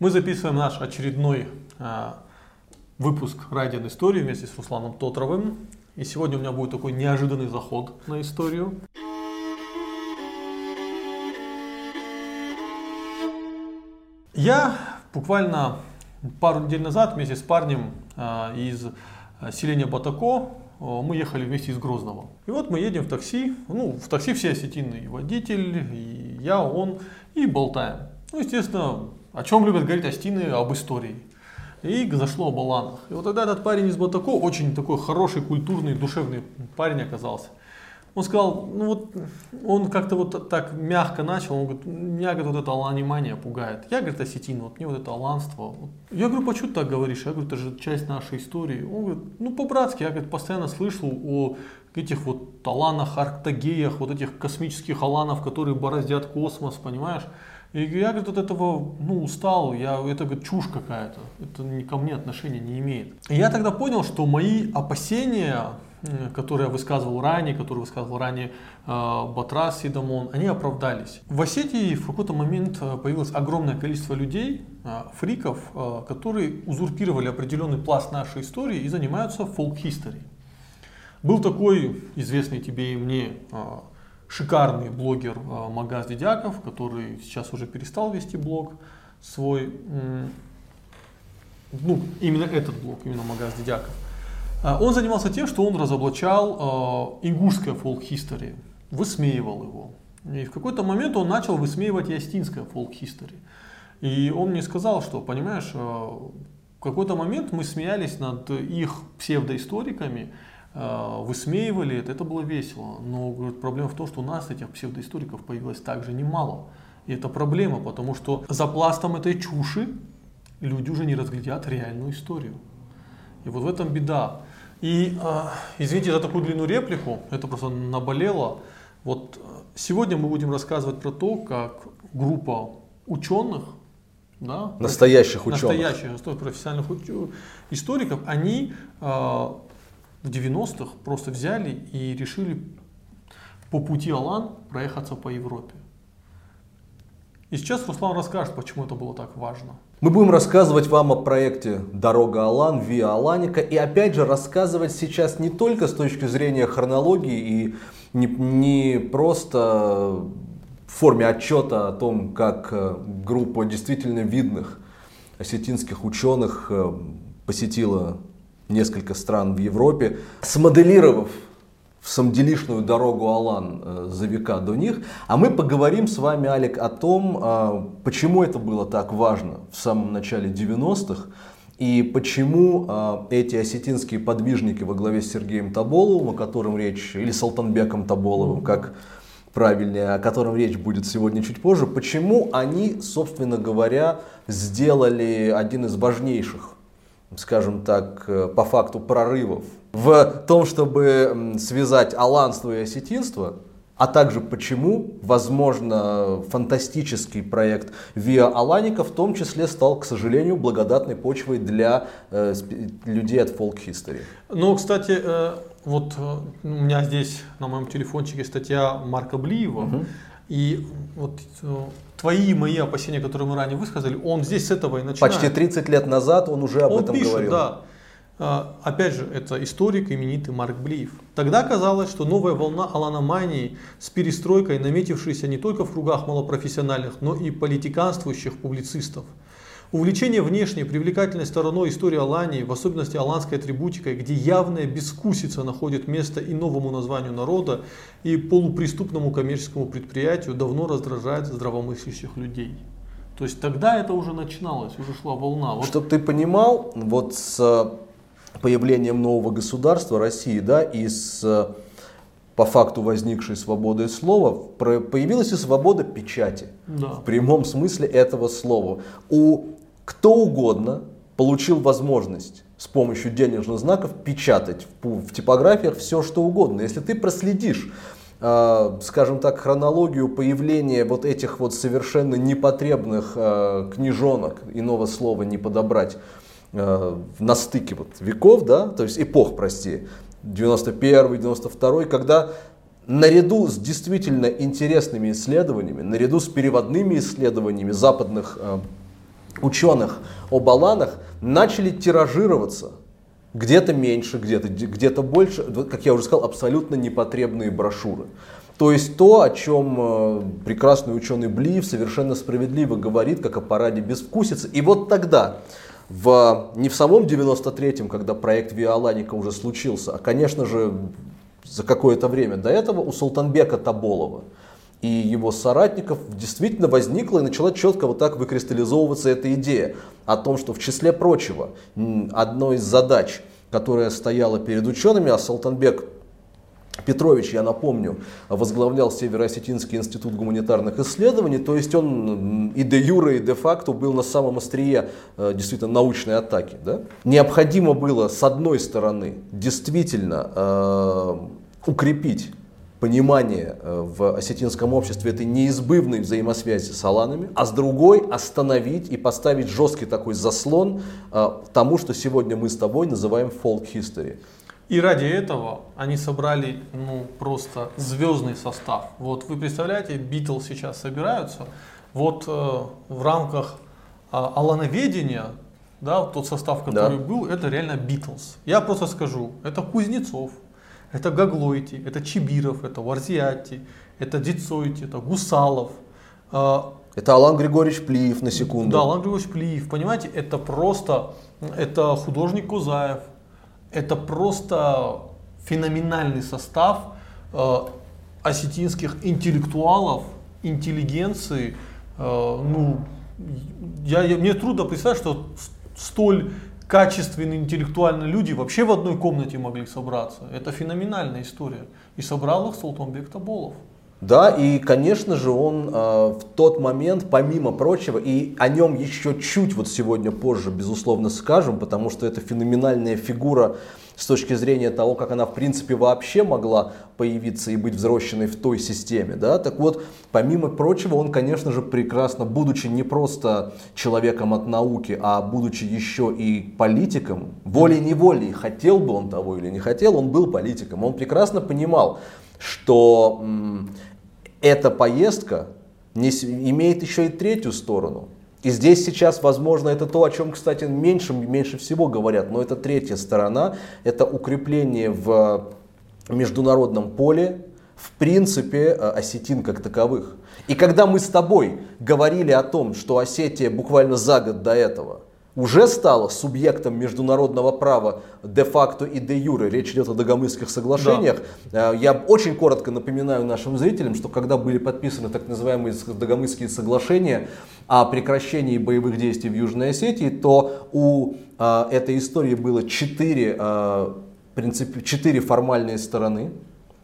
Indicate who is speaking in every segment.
Speaker 1: Мы записываем наш очередной э, выпуск Радио истории вместе с Русланом Тотровым. И сегодня у меня будет такой неожиданный заход на историю. Я буквально пару недель назад вместе с парнем э, из селения Батако мы ехали вместе из Грозного. И вот мы едем в такси, ну, в такси все осетины, и водитель, и я, он, и болтаем. Ну, естественно, о чем любят говорить осетины? Об истории. И зашло об Аланах. И вот тогда этот парень из Батако, очень такой хороший, культурный, душевный парень оказался. Он сказал, ну вот, он как-то вот так мягко начал, он говорит, меня, говорит, вот это аланимания пугает. Я, говорит, осетин, вот мне вот это аланство. Я говорю, почему ты так говоришь? Я говорю, это же часть нашей истории. Он говорит, ну по-братски, я, говорит, постоянно слышал о этих вот аланах, арктагеях, вот этих космических аланов, которые бороздят космос, понимаешь? И я, говорит, от этого ну, устал, я, это говорит, чушь какая-то, это ни ко мне отношения не имеет. И я тогда понял, что мои опасения которые я высказывал ранее, которые высказывал ранее э, Батрас и Дамон, они оправдались. В Осетии в какой-то момент э, появилось огромное количество людей, э, фриков, которые узурпировали определенный пласт нашей истории и занимаются фолк-хистори. Был такой известный тебе и мне шикарный блогер Магаз Дедяков, который сейчас уже перестал вести блог свой, ну, именно этот блог, именно Магаз Дедяков. А, он занимался тем, что он разоблачал э, ингушское фолк-хистори, высмеивал его. И в какой-то момент он начал высмеивать ястинское фолк-хистори. И он мне сказал, что, понимаешь, э, в какой-то момент мы смеялись над их псевдоисториками, э, высмеивали это, это было весело. Но говорит, проблема в том, что у нас этих псевдоисториков появилось также немало. И это проблема, потому что за пластом этой чуши люди уже не разглядят реальную историю. И вот в этом беда. И э, извините за такую длинную реплику, это просто наболело. Вот э, сегодня мы будем рассказывать про то, как группа ученых,
Speaker 2: да, настоящих ученых,
Speaker 1: настоящих профессиональных историков, они э, в 90-х просто взяли и решили по пути Алан проехаться по Европе. И сейчас Руслан расскажет, почему это было так важно.
Speaker 2: Мы будем рассказывать вам о проекте «Дорога Алан», «Виа Аланика» и опять же рассказывать сейчас не только с точки зрения хронологии и не, не просто в форме отчета о том, как э, группа действительно видных осетинских ученых э, посетила несколько стран в Европе, смоделировав в самделишную дорогу Алан э, за века до них. А мы поговорим с вами, Алик, о том, э, почему это было так важно в самом начале 90-х и почему э, эти осетинские подвижники во главе с Сергеем Таболовым, о котором речь, или Салтанбеком Таболовым, как правильнее, о котором речь будет сегодня чуть позже, почему они, собственно говоря, сделали один из важнейших, скажем так, по факту прорывов в том, чтобы связать аланство и осетинство, а также почему, возможно, фантастический проект Виа Аланика в том числе стал, к сожалению, благодатной почвой для э, людей от Folk History.
Speaker 1: Ну, кстати, э, вот э, у меня здесь на моем телефончике статья Марка Блиева, угу. И вот э, твои и мои опасения, которые мы ранее высказали, он здесь с этого и начинает.
Speaker 2: Почти 30 лет назад он уже об он этом
Speaker 1: пишет,
Speaker 2: говорил.
Speaker 1: Да. А, опять же, это историк именитый Марк Блиев. Тогда казалось, что новая волна аланомании с перестройкой, наметившаяся не только в кругах малопрофессиональных, но и политиканствующих публицистов. Увлечение внешней привлекательной стороной истории Алании, в особенности аланской атрибутикой, где явная бескусица находит место и новому названию народа, и полупреступному коммерческому предприятию, давно раздражает здравомыслящих людей. То есть тогда это уже начиналось, уже шла волна.
Speaker 2: Вот. Чтобы ты понимал, вот с появлением нового государства России, да, и с по факту возникшей свободы слова появилась и свобода печати. Да. В прямом смысле этого слова. У кто угодно получил возможность с помощью денежных знаков печатать в, типографиях все, что угодно. Если ты проследишь э, скажем так, хронологию появления вот этих вот совершенно непотребных э, книжонок, иного слова не подобрать, Э, на стыке вот веков, да, то есть эпох, прости, 91 92 когда наряду с действительно интересными исследованиями, наряду с переводными исследованиями западных ученых об Аланах начали тиражироваться. Где-то меньше, где-то где больше, как я уже сказал, абсолютно непотребные брошюры. То есть то, о чем э, прекрасный ученый Блиев совершенно справедливо говорит, как о параде безвкусицы. И вот тогда, в, не в самом 93-м, когда проект Виоланика уже случился, а, конечно же, за какое-то время до этого у Султанбека Таболова и его соратников действительно возникла и начала четко вот так выкристаллизовываться эта идея о том, что в числе прочего одной из задач, которая стояла перед учеными, а Султанбек Петрович, я напомню, возглавлял Северо-Осетинский институт гуманитарных исследований, то есть он и де юре, и де факто был на самом острие э, действительно научной атаки. Да? Необходимо было, с одной стороны, действительно э, укрепить понимание э, в осетинском обществе этой неизбывной взаимосвязи с аланами, а с другой остановить и поставить жесткий такой заслон тому, что сегодня мы с тобой называем folk history.
Speaker 1: И ради этого они собрали ну, просто звездный состав. Вот вы представляете, Битлз сейчас собираются, вот э, в рамках э, Алановедения, да, тот состав, который да. был, это реально Битлз. Я просто скажу, это Кузнецов, это Гаглойти, это Чибиров, это Варзиати, это Дицойти, это Гусалов.
Speaker 2: Э, это Алан Григорьевич Плиев, на секунду.
Speaker 1: Да, Алан Григорьевич Плиев, понимаете, это просто, это художник Кузаев, это просто феноменальный состав э, осетинских интеллектуалов, интеллигенции. Э, ну, я, я, мне трудно представить, что столь качественные интеллектуальные люди вообще в одной комнате могли собраться. Это феноменальная история. И собрал их Султанбек Таболов.
Speaker 2: Да, и, конечно же, он э, в тот момент, помимо прочего, и о нем еще чуть вот сегодня позже, безусловно, скажем, потому что это феноменальная фигура с точки зрения того, как она в принципе вообще могла появиться и быть взросшенной в той системе. Да? Так вот, помимо прочего, он, конечно же, прекрасно, будучи не просто человеком от науки, а будучи еще и политиком, волей-неволей, хотел бы он того или не хотел, он был политиком. Он прекрасно понимал, что эта поездка не, имеет еще и третью сторону. И здесь сейчас, возможно, это то, о чем, кстати, меньше, меньше всего говорят, но это третья сторона, это укрепление в международном поле, в принципе, э, осетин как таковых. И когда мы с тобой говорили о том, что Осетия буквально за год до этого уже стала субъектом международного права де-факто и де-юре. Речь идет о Дагомысских соглашениях. Да. Э, я очень коротко напоминаю нашим зрителям, что когда были подписаны так называемые Дагомысские соглашения о прекращении боевых действий в Южной Осетии, то у э, этой истории было четыре, э, принцип, четыре формальные стороны.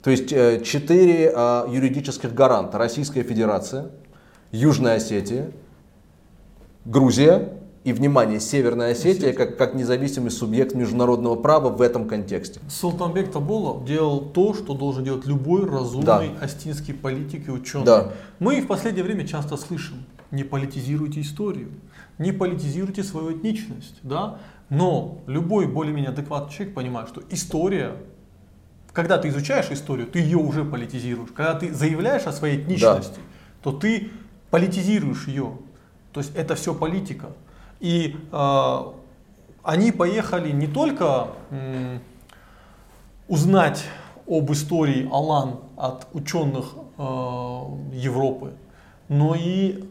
Speaker 2: То есть четыре юридических гаранта. Российская Федерация, Южная Осетия, Грузия, и, внимание, Северная Осетия как, как независимый субъект международного права в этом контексте.
Speaker 1: Султанбек Табулов делал то, что должен делать любой разумный да. астинский политик и ученый.
Speaker 2: Да.
Speaker 1: Мы в последнее время часто слышим, не политизируйте историю, не политизируйте свою этничность. Да? Но любой более-менее адекватный человек понимает, что история, когда ты изучаешь историю, ты ее уже политизируешь. Когда ты заявляешь о своей этничности, да. то ты политизируешь ее. То есть это все политика. И э, они поехали не только э, узнать об истории Алан от ученых э, Европы, но и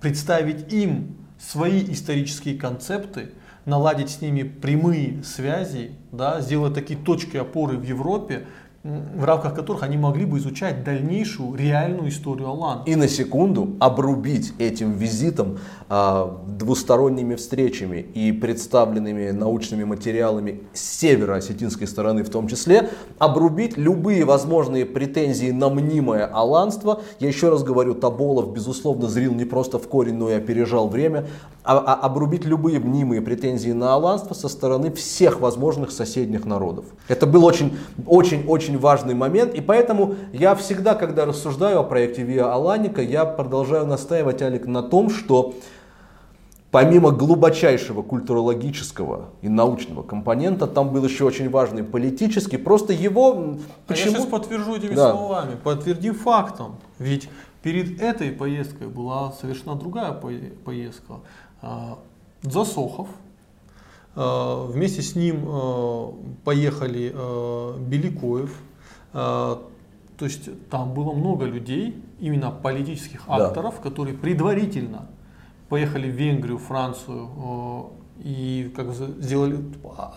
Speaker 1: представить им свои исторические концепты, наладить с ними прямые связи, да, сделать такие точки опоры в Европе, в рамках которых они могли бы изучать дальнейшую реальную историю Алана.
Speaker 2: И на секунду обрубить этим визитом а, двусторонними встречами и представленными научными материалами с северо-осетинской стороны в том числе, обрубить любые возможные претензии на мнимое аланство. Я еще раз говорю, Таболов, безусловно, зрил не просто в корень, но и опережал время. А, а, обрубить любые мнимые претензии на аланство со стороны всех возможных соседних народов. Это был очень, очень, очень важный момент, и поэтому я всегда, когда рассуждаю о проекте Виа Аланика, я продолжаю настаивать, Алик, на том, что помимо глубочайшего культурологического и научного компонента, там был еще очень важный политический, просто его...
Speaker 1: Почему? я сейчас подтвержу этими да. словами, подтвердим фактом, ведь перед этой поездкой была совершенно другая поездка. А, Засохов. Э, вместе с ним э, поехали э, Беликоев. То есть там было много людей, именно политических акторов, да. которые предварительно поехали в Венгрию, Францию и как бы сделали,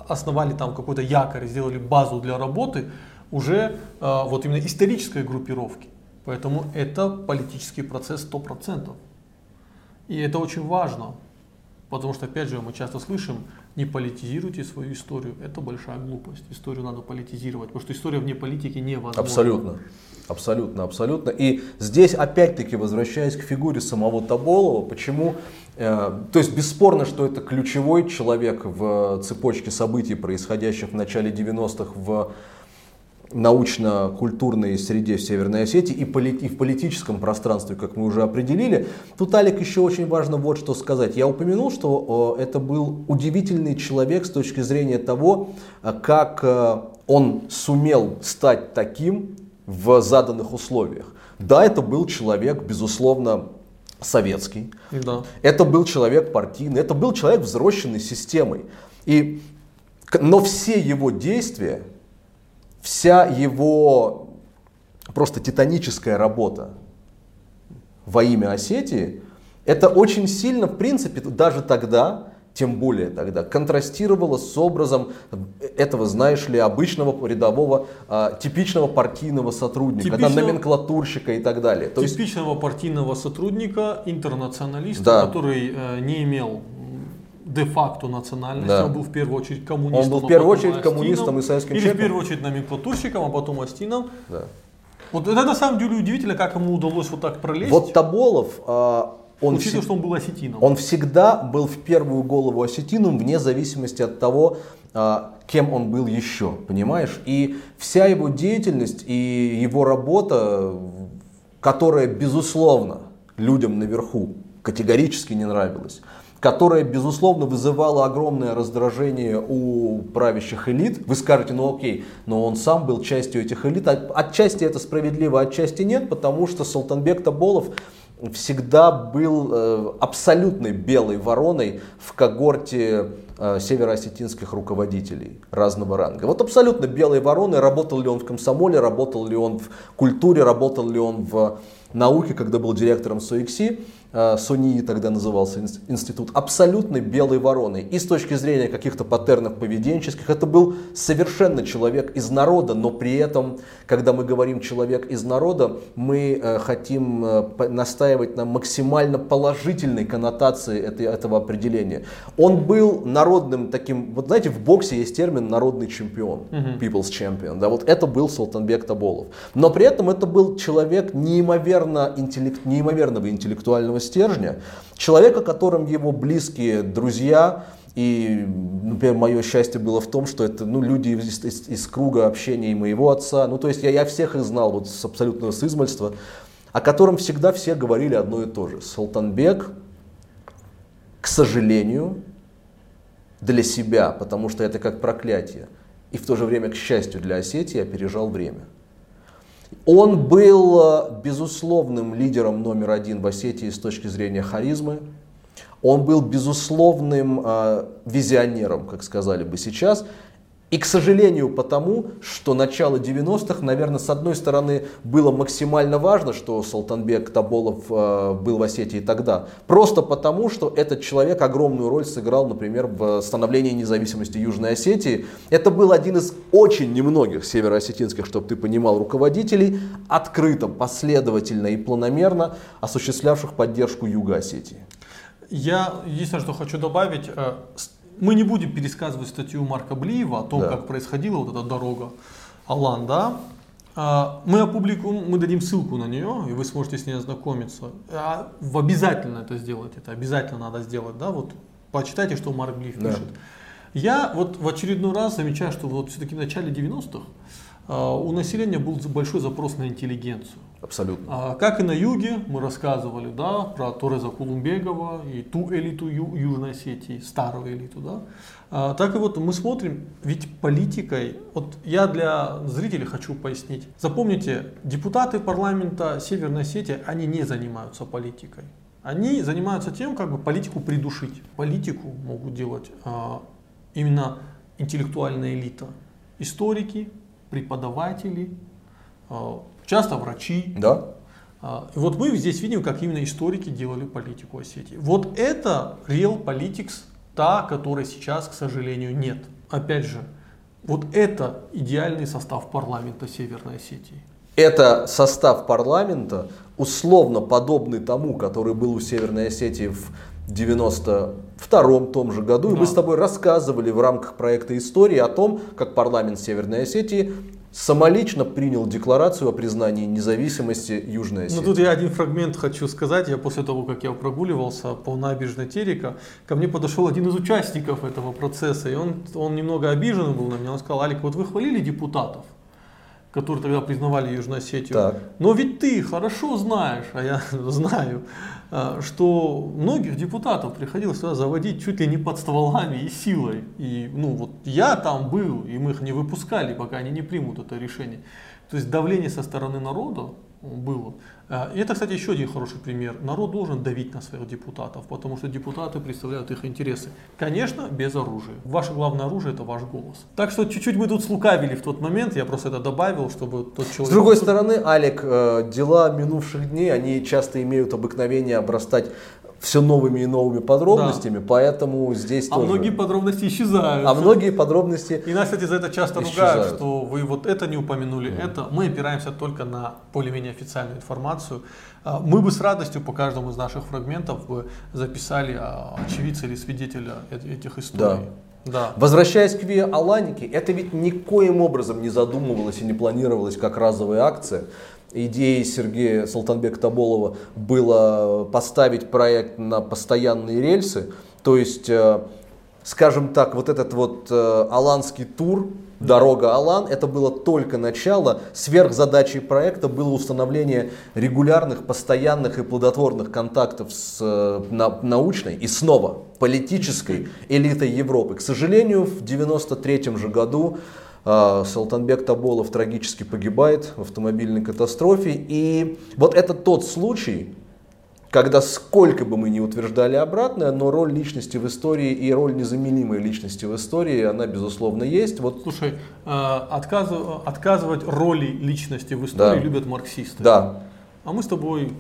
Speaker 1: основали там какой-то якорь, сделали базу для работы уже вот именно исторической группировки. Поэтому это политический процесс 100%. И это очень важно, потому что, опять же, мы часто слышим, не политизируйте свою историю. Это большая глупость. Историю надо политизировать, потому что история вне политики невозможна.
Speaker 2: Абсолютно. Абсолютно, абсолютно. И здесь опять-таки возвращаясь к фигуре самого Тоболова, почему, э, то есть бесспорно, что это ключевой человек в цепочке событий, происходящих в начале 90-х в научно-культурной среде в Северной Осетии и, полит, и в политическом пространстве, как мы уже определили. Тут, Алик, еще очень важно вот что сказать. Я упомянул, что э, это был удивительный человек с точки зрения того, э, как э, он сумел стать таким в заданных условиях. Да, это был человек, безусловно, советский. Да. Это был человек партийный, это был человек, взросшенный системой. И, но все его действия, вся его просто титаническая работа во имя Осетии, это очень сильно, в принципе, даже тогда, тем более тогда, контрастировало с образом этого, знаешь ли, обычного рядового, а, типичного партийного сотрудника, типичного, да, номенклатурщика и так далее.
Speaker 1: То типичного есть, партийного сотрудника, интернационалиста, да. который э, не имел де-факто национальность. Да. Он был в первую очередь коммунистом.
Speaker 2: Он был в а первую очередь коммунистом и советским
Speaker 1: Или человеком. в первую очередь номенклатурщиком, а потом астином. Да. Вот это на самом деле удивительно, как ему удалось вот так пролезть.
Speaker 2: Вот Тоболов, а, он,
Speaker 1: Учитывая, что он был осетином.
Speaker 2: Он всегда был в первую голову осетином, вне зависимости от того, а, кем он был еще, понимаешь? И вся его деятельность и его работа, которая, безусловно, людям наверху категорически не нравилась, которая, безусловно, вызывала огромное раздражение у правящих элит. Вы скажете, ну окей, но он сам был частью этих элит. Отчасти это справедливо, отчасти нет, потому что Султанбек Таболов всегда был э, абсолютной белой вороной в когорте э, североосетинских руководителей разного ранга. Вот абсолютно белой вороной, работал ли он в комсомоле, работал ли он в культуре, работал ли он в науке, когда был директором СОИКСИ. Э, СОНИИ тогда назывался институт, абсолютно белой вороной. И с точки зрения каких-то паттернов поведенческих, это был совершенно человек из народа, но при этом, когда мы говорим человек из народа, мы э, хотим э, настаивать на максимально положительной коннотации этого определения. Он был народным таким, вот знаете, в боксе есть термин народный чемпион, people's champion, да, вот это был Султанбек Таболов. Но при этом это был человек неимоверно интеллект, неимоверного интеллектуального стержня, человека, которым его близкие друзья, и, например, мое счастье было в том, что это ну, люди из, из, из круга общения и моего отца, ну то есть я, я всех их знал вот с абсолютного сызмальства, о котором всегда все говорили одно и то же. Султанбек, к сожалению, для себя, потому что это как проклятие, и в то же время, к счастью для Осетии, опережал время. Он был э, безусловным лидером номер один в Осетии с точки зрения харизмы. Он был безусловным э, визионером, как сказали бы сейчас. И, к сожалению, потому, что начало 90-х, наверное, с одной стороны, было максимально важно, что Салтанбек Таболов э, был в Осетии тогда. Просто потому, что этот человек огромную роль сыграл, например, в становлении независимости Южной Осетии. Это был один из очень немногих североосетинских, чтобы ты понимал, руководителей, открыто, последовательно и планомерно осуществлявших поддержку Юга Осетии.
Speaker 1: Я единственное, что хочу добавить, э, мы не будем пересказывать статью Марка Блиева о том, да. как происходила вот эта дорога Алан, да? А, мы опубликуем, мы дадим ссылку на нее, и вы сможете с ней ознакомиться. А, обязательно это сделать, это обязательно надо сделать, да? Вот почитайте, что Марк Блиев да. пишет. Я вот в очередной раз замечаю, что вот все-таки в начале 90-х а, у населения был большой запрос на интеллигенцию.
Speaker 2: Абсолютно.
Speaker 1: А, как и на юге, мы рассказывали да, про Тореза Кулумбегова и ту элиту Ю, Южной Осетии, старую элиту. Да? А, так и вот мы смотрим, ведь политикой, вот я для зрителей хочу пояснить. Запомните, депутаты парламента Северной Осетии, они не занимаются политикой. Они занимаются тем, как бы политику придушить. Политику могут делать а, именно интеллектуальная элита. Историки, преподаватели, а, часто врачи.
Speaker 2: Да.
Speaker 1: А, и вот мы здесь видим, как именно историки делали политику Осетии. Вот это real politics, та, которой сейчас, к сожалению, нет. Опять же, вот это идеальный состав парламента Северной Осетии.
Speaker 2: Это состав парламента, условно подобный тому, который был у Северной Осетии в 92 том же году. Да. И мы с тобой рассказывали в рамках проекта истории о том, как парламент Северной Осетии самолично принял декларацию о признании независимости Южной Осетии.
Speaker 1: Ну тут я один фрагмент хочу сказать. Я после того, как я прогуливался по набережной Терека, ко мне подошел один из участников этого процесса, и он, он немного обижен был на меня. Он сказал, Алик, вот вы хвалили депутатов, которые тогда признавали Южную Осетию. Так. Но ведь ты хорошо знаешь, а я знаю, что многих депутатов приходилось сюда заводить чуть ли не под стволами и силой. И ну вот я там был, и мы их не выпускали, пока они не примут это решение. То есть давление со стороны народа было. А, и это, кстати, еще один хороший пример. Народ должен давить на своих депутатов, потому что депутаты представляют их интересы. Конечно, без оружия. Ваше главное оружие это ваш голос. Так что чуть-чуть мы тут слукавили в тот момент, я просто это добавил, чтобы тот человек...
Speaker 2: С другой стороны, Алик, э, дела минувших дней, они часто имеют обыкновение обрастать все новыми и новыми подробностями, да. поэтому здесь
Speaker 1: а
Speaker 2: тоже...
Speaker 1: многие подробности исчезают.
Speaker 2: А многие подробности
Speaker 1: И нас, кстати, за это часто исчезают. ругают, что вы вот это не упомянули, mm. это. Мы опираемся только на более-менее официальную информацию. А, мы бы с радостью по каждому из наших фрагментов бы записали а, очевидца или свидетеля этих историй.
Speaker 2: Да. Да. Возвращаясь к Виа Аланике, это ведь никоим образом не задумывалось и не планировалось как разовая акция идеей Сергея Салтанбека Таболова было поставить проект на постоянные рельсы. То есть, э, скажем так, вот этот вот э, аланский тур, Дорога Алан, это было только начало. Сверхзадачей проекта было установление регулярных, постоянных и плодотворных контактов с э, на, научной и снова политической элитой Европы. К сожалению, в 1993 же году Салтанбек Таболов трагически погибает в автомобильной катастрофе. И вот это тот случай, когда сколько бы мы ни утверждали обратное, но роль личности в истории и роль незаменимой личности в истории, она безусловно есть.
Speaker 1: Вот. Слушай, а, отказ, отказывать роли личности в истории да. любят марксисты.
Speaker 2: Да.
Speaker 1: А мы с тобой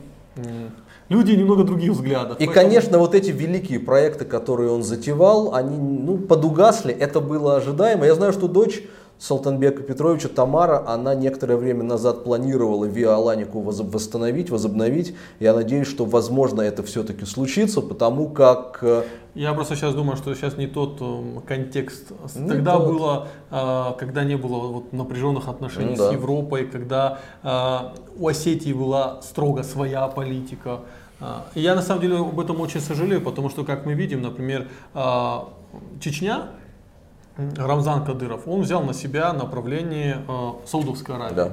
Speaker 1: люди немного других взглядов.
Speaker 2: И, поэтому... конечно, вот эти великие проекты, которые он затевал, они ну, подугасли, это было ожидаемо. Я знаю, что дочь Салтанбека Петровича Тамара, она некоторое время назад планировала Виа Аланику восстановить, возобновить. Я надеюсь, что возможно это все-таки случится, потому как... Э,
Speaker 1: Я просто сейчас думаю, что сейчас не тот э, контекст. Не Тогда тот. было, э, когда не было вот напряженных отношений ну, с да. Европой, когда у Осетии была строго своя политика. Я на самом деле об этом очень сожалею, потому что, как мы видим, например, Чечня, Рамзан Кадыров, он взял на себя направление э, Саудовской Аравии. Да.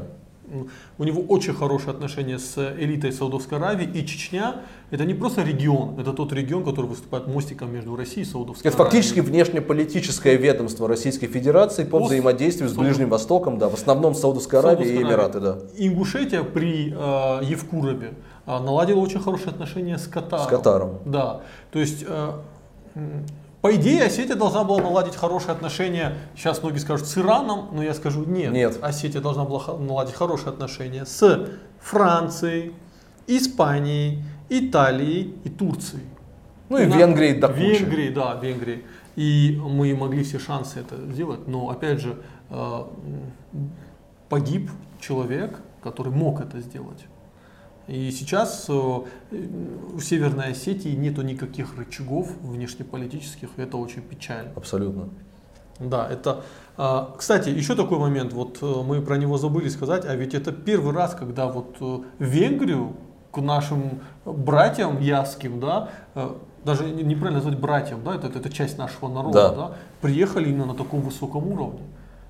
Speaker 1: У него очень хорошие отношения с элитой Саудовской Аравии. И Чечня это не просто регион, это тот регион, который выступает мостиком между Россией и Саудовской
Speaker 2: это Аравией. Это фактически внешнеполитическое ведомство Российской Федерации по взаимодействию с Ближним Востоком, да, в основном Саудовской Аравией и Эмираты. Да.
Speaker 1: Ингушетия при э, Евкурове э, наладила очень хорошие отношения с Катаром.
Speaker 2: С Катаром.
Speaker 1: Да, то есть э, по идее, Осетия должна была наладить хорошие отношения, сейчас многие скажут, с Ираном, но я скажу нет.
Speaker 2: Нет.
Speaker 1: Осетия должна была наладить хорошие отношения с Францией, Испанией, Италией и Турцией.
Speaker 2: Ну и, и Венгрией,
Speaker 1: да. Венгрии, да, Венгрии. И мы могли все шансы это сделать, но опять же э, погиб человек, который мог это сделать. И сейчас э, у Северной Осетии нету никаких рычагов внешнеполитических, и это очень печально.
Speaker 2: Абсолютно.
Speaker 1: Да, это... А, кстати, еще такой момент, вот э, мы про него забыли сказать, а ведь это первый раз, когда вот э, Венгрию к нашим братьям яским, да, даже неправильно назвать братьям, да, это, это часть нашего народа, да. Да, приехали именно на таком высоком уровне.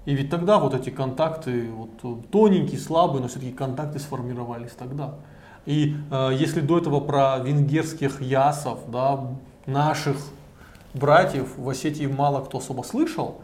Speaker 1: И ведь тогда вот эти контакты, вот, тоненькие, слабые, но все-таки контакты сформировались тогда. И э, если до этого про венгерских ясов, да, наших братьев в Осетии мало кто особо слышал,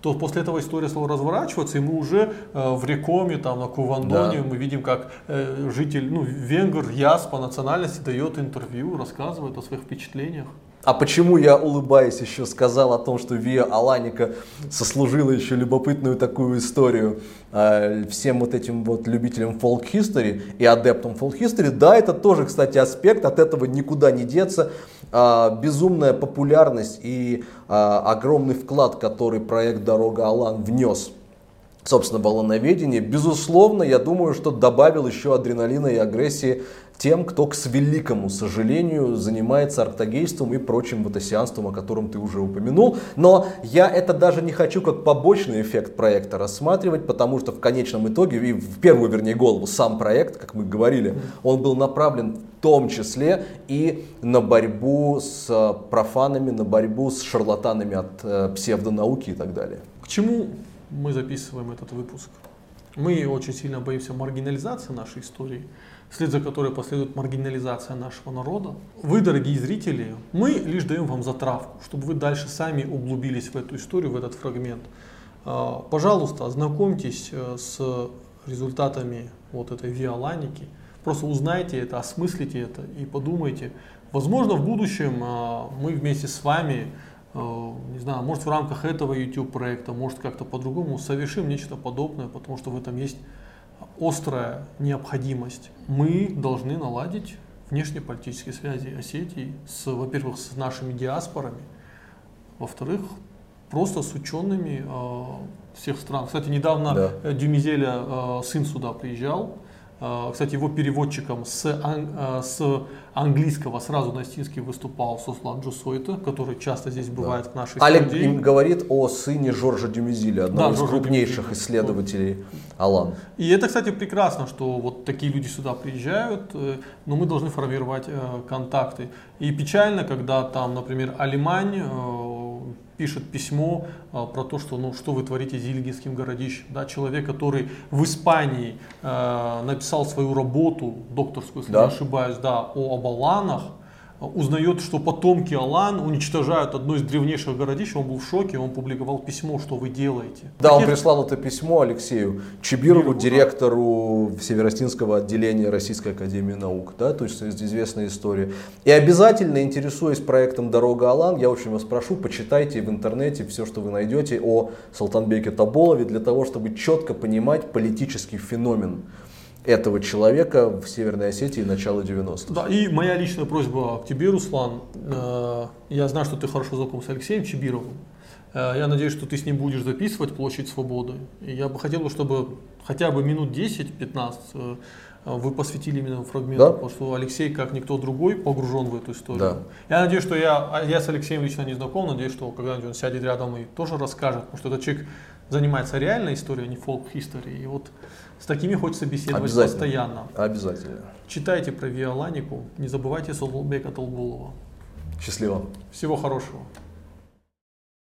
Speaker 1: то после этого история стала разворачиваться, и мы уже э, в Рекоме, там, на Кувандоне,
Speaker 2: Да.
Speaker 1: мы видим, как э, житель, ну, венгер, яс по национальности дает интервью, рассказывает о своих впечатлениях.
Speaker 2: А почему я, улыбаясь, еще сказал о том, что Виа Аланика сослужила еще любопытную такую историю э, всем вот этим вот любителям history и адептам history? Да, это тоже, кстати, аспект, от этого никуда не деться. А, безумная популярность и а, огромный вклад, который проект «Дорога Алан» внес собственно, баллоноведение, безусловно, я думаю, что добавил еще адреналина и агрессии тем, кто, к великому сожалению, занимается арктогейством и прочим ватасианством, о котором ты уже упомянул. Но я это даже не хочу как побочный эффект проекта рассматривать, потому что в конечном итоге, и в первую, вернее, голову, сам проект, как мы говорили, он был направлен в том числе и на борьбу с э, профанами, на борьбу с шарлатанами от э, псевдонауки и так далее.
Speaker 1: К чему мы записываем этот выпуск? Мы очень сильно боимся маргинализации нашей истории, вслед за которой последует маргинализация нашего народа. Вы, дорогие зрители, мы лишь даем вам затравку, чтобы вы дальше сами углубились в эту историю, в этот фрагмент. А, Пожалуйста, ознакомьтесь э, с результатами вот этой виоланики. Просто узнайте это, осмыслите это и подумайте. Возможно, в будущем а, мы вместе с вами не знаю, может в рамках этого YouTube проекта, может как-то по-другому совершим нечто подобное, потому что в этом есть острая необходимость. Мы должны наладить внешнеполитические связи Осетии, с, во-первых, с нашими диаспорами, во-вторых, просто с учеными э, всех стран. Кстати, недавно
Speaker 2: Да.
Speaker 1: э, Дюмизеля э, сын сюда приезжал. Э, Кстати, его переводчиком с, ан- э, с английского сразу на эстинский выступал Сослан Джусойта, который часто здесь бывает в нашей
Speaker 2: Алек
Speaker 1: студии.
Speaker 2: им говорит о сыне Жоржа Дюмизиля, одного
Speaker 1: Да,
Speaker 2: из
Speaker 1: Жоржа
Speaker 2: крупнейших
Speaker 1: Дюмизиля.
Speaker 2: исследователей Алан.
Speaker 1: И это, кстати, прекрасно, что вот такие люди сюда приезжают, э, но мы должны формировать э, контакты. И печально, когда там, например, Алимань э, пишет письмо э, про то, что, ну, что вы творите с Зильгинским городищем. Да, человек, который в Испании э, написал свою работу, докторскую, если
Speaker 2: Да.
Speaker 1: не ошибаюсь, да, о Абаланах, узнает, что потомки Алан уничтожают одно из древнейших городищ, он был в шоке, он публиковал письмо, что вы делаете.
Speaker 2: Да, он
Speaker 1: Таких-
Speaker 2: прислал это письмо Алексею Чебирову,
Speaker 1: Чебирову, да.
Speaker 2: директору Северостинского отделения Российской Академии Наук. Да, то есть известная история. И обязательно, интересуясь проектом «Дорога Алан», я очень вас прошу, почитайте в интернете все, что вы найдете о Салтанбеке Таболове, для того, чтобы четко понимать политический феномен этого человека в Северной Осетии начала 90-х.
Speaker 1: Да, и моя личная просьба к тебе, Руслан. Э, Я знаю, что ты хорошо знаком с Алексеем Чебировым. Э, Я надеюсь, что ты с ним будешь записывать «Площадь свободы». И я бы хотел, чтобы хотя бы минут 10-15 э, вы посвятили именно фрагменту,
Speaker 2: Да.
Speaker 1: потому что Алексей, как никто другой, погружен в эту историю.
Speaker 2: Да.
Speaker 1: Я надеюсь, что я, я с Алексеем лично не знаком, надеюсь, что когда-нибудь он сядет рядом и тоже расскажет, потому что этот человек занимается реальной историей, а не фолк-историей. И вот с такими хочется беседовать
Speaker 2: Обязательно.
Speaker 1: постоянно.
Speaker 2: Обязательно.
Speaker 1: Читайте про Виоланику, не забывайте Солбека Толбулова.
Speaker 2: Счастливо.
Speaker 1: Всего хорошего.